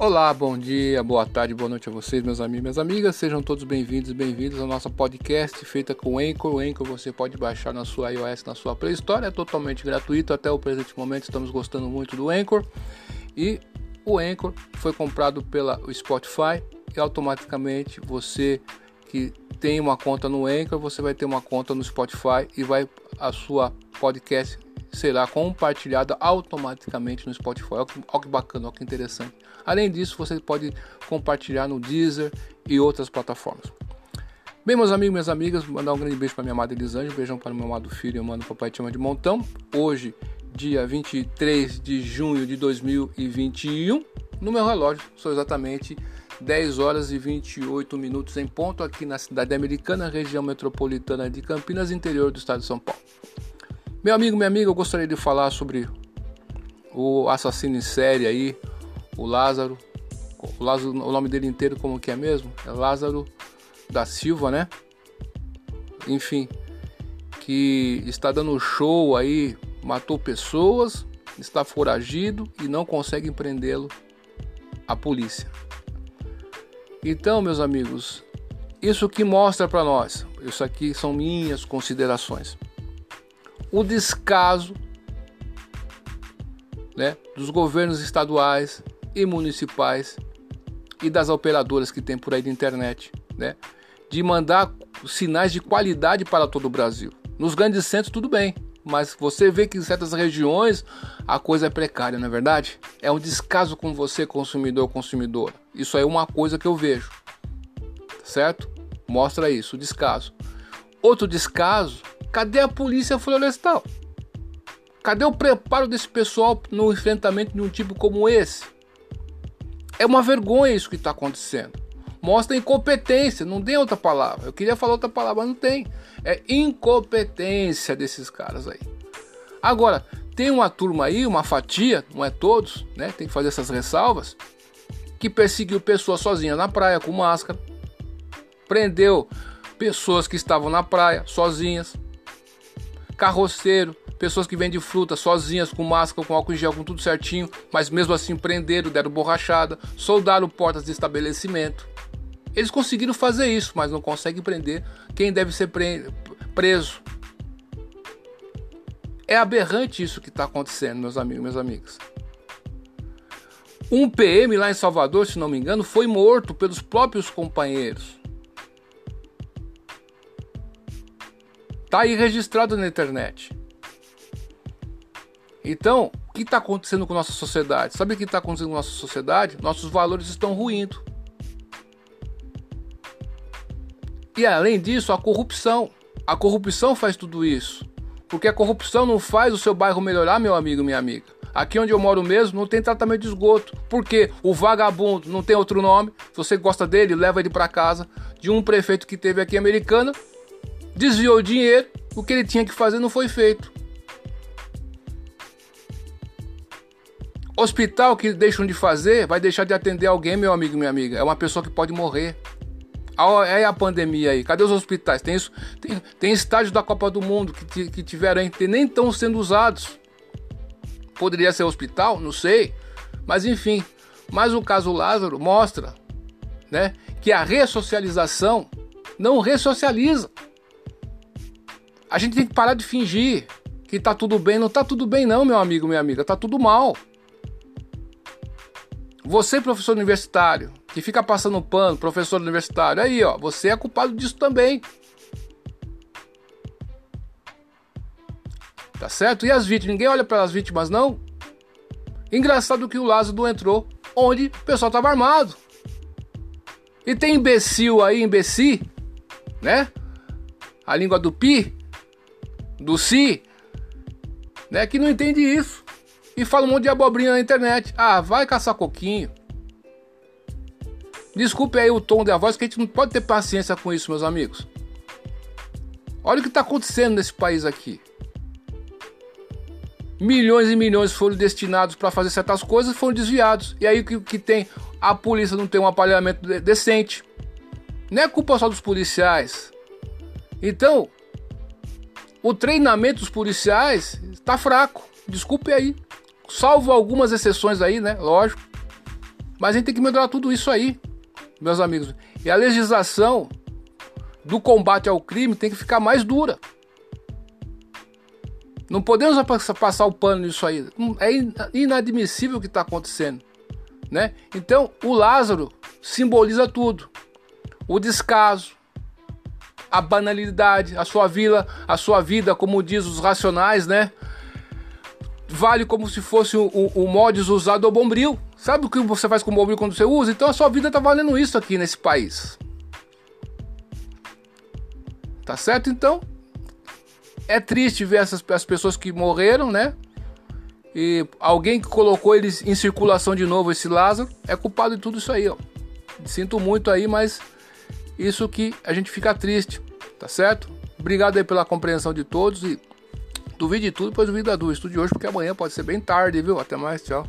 Olá, bom dia, boa tarde, boa noite a vocês, meus amigos e minhas amigas. Sejam todos bem-vindos e bem-vindos ao nosso podcast feita com Anchor. O Anchor você pode baixar na sua iOS, na sua Play Store, é totalmente gratuito. Até o presente momento estamos gostando muito do Anchor. E o Anchor foi comprado pela Spotify e automaticamente você que tem uma conta no Anchor, você vai ter uma conta no Spotify e vai a sua podcast será compartilhada automaticamente no Spotify. Olha que, olha que bacana, olha que interessante. Além disso, você pode compartilhar no Deezer e outras plataformas. Bem, meus amigos minhas amigas, mandar um grande beijo para minha amada Elisângela, um beijão para meu amado filho, eu mando papai te chama de montão. Hoje, dia 23 de junho de 2021, no meu relógio, são exatamente 10 horas e 28 minutos em ponto aqui na cidade americana, região metropolitana de Campinas, interior do estado de São Paulo. Meu amigo, minha amiga, eu gostaria de falar sobre o assassino em série aí, o Lázaro. O, Lázaro, o nome dele inteiro como que é mesmo? É Lázaro da Silva, né? Enfim, que está dando show aí, matou pessoas, está foragido e não consegue prendê-lo a polícia. Então, meus amigos, isso que mostra para nós, isso aqui são minhas considerações o descaso né, dos governos estaduais e municipais e das operadoras que tem por aí de internet, né, de mandar sinais de qualidade para todo o Brasil. Nos grandes centros tudo bem, mas você vê que em certas regiões a coisa é precária, não é verdade? É um descaso com você, consumidor consumidora. Isso é uma coisa que eu vejo, certo? Mostra isso, o descaso. Outro descaso Cadê a polícia florestal? Cadê o preparo desse pessoal no enfrentamento de um tipo como esse? É uma vergonha isso que está acontecendo. Mostra incompetência, não tem outra palavra. Eu queria falar outra palavra, mas não tem. É incompetência desses caras aí. Agora, tem uma turma aí, uma fatia, não é todos, né? Tem que fazer essas ressalvas, que perseguiu pessoas sozinhas na praia com máscara, prendeu pessoas que estavam na praia sozinhas, carroceiro, pessoas que vendem fruta sozinhas, com máscara, com álcool em gel, com tudo certinho, mas mesmo assim prenderam, deram borrachada, soldaram portas de estabelecimento. Eles conseguiram fazer isso, mas não conseguem prender quem deve ser preso. É aberrante isso que está acontecendo, meus amigos, minhas amigas. Um PM lá em Salvador, se não me engano, foi morto pelos próprios companheiros. Tá aí registrado na internet. Então, o que está acontecendo com nossa sociedade? Sabe o que está acontecendo com nossa sociedade? Nossos valores estão ruindo. E além disso, a corrupção. A corrupção faz tudo isso. Porque a corrupção não faz o seu bairro melhorar, meu amigo, minha amiga. Aqui onde eu moro mesmo não tem tratamento de esgoto. Porque o vagabundo não tem outro nome. Se você gosta dele, leva ele para casa. De um prefeito que teve aqui americana desviou dinheiro, o que ele tinha que fazer não foi feito. Hospital que deixam de fazer, vai deixar de atender alguém, meu amigo, minha amiga. É uma pessoa que pode morrer. É a pandemia aí. Cadê os hospitais? Tem, isso, tem, tem estádios da Copa do Mundo que, que tiveram aí, nem estão sendo usados. Poderia ser hospital? Não sei. Mas enfim. Mas o caso Lázaro mostra né, que a ressocialização não ressocializa. A gente tem que parar de fingir que tá tudo bem. Não tá tudo bem, não, meu amigo, minha amiga. Tá tudo mal. Você, professor universitário, que fica passando pano, professor universitário, aí, ó, você é culpado disso também. Tá certo? E as vítimas? Ninguém olha para as vítimas, não? Engraçado que o Lázaro entrou onde o pessoal tava armado. E tem imbecil aí, imbecil, né? A língua do pi, do si, né, que não entende isso e fala um monte de abobrinha na internet. Ah, vai caçar coquinho. Desculpe aí o tom da voz, que a gente não pode ter paciência com isso, meus amigos. Olha o que está acontecendo nesse país aqui. Milhões e milhões foram destinados para fazer certas coisas foram desviados. E aí o que, que tem? A polícia não tem um aparelhamento decente. Não é culpa só dos policiais. Então, o treinamento dos policiais está fraco. Desculpe aí. Salvo algumas exceções aí, né? Lógico. Mas a gente tem que melhorar tudo isso aí, meus amigos. E a legislação do combate ao crime tem que ficar mais dura. Não podemos passar o pano nisso aí. É inadmissível o que está acontecendo. Né? Então, o Lázaro simboliza tudo: o descaso, a banalidade, a sua vida, a sua vida, como diz os racionais, né? Vale como se fosse o, o, o mods usado ao bombril. Sabe o que você faz com o bombril quando você usa? Então a sua vida tá valendo isso aqui nesse país. Tá certo? Então, é triste ver essas as pessoas que morreram, né? E alguém que colocou eles em circulação de novo, esse Lázaro, é culpado de tudo isso aí, ó. Sinto muito aí, mas isso que a gente fica triste, tá certo? Obrigado aí pela compreensão de todos e duvide de tudo, depois duvida do estudo de hoje, porque amanhã pode ser bem tarde, viu? Até mais, tchau.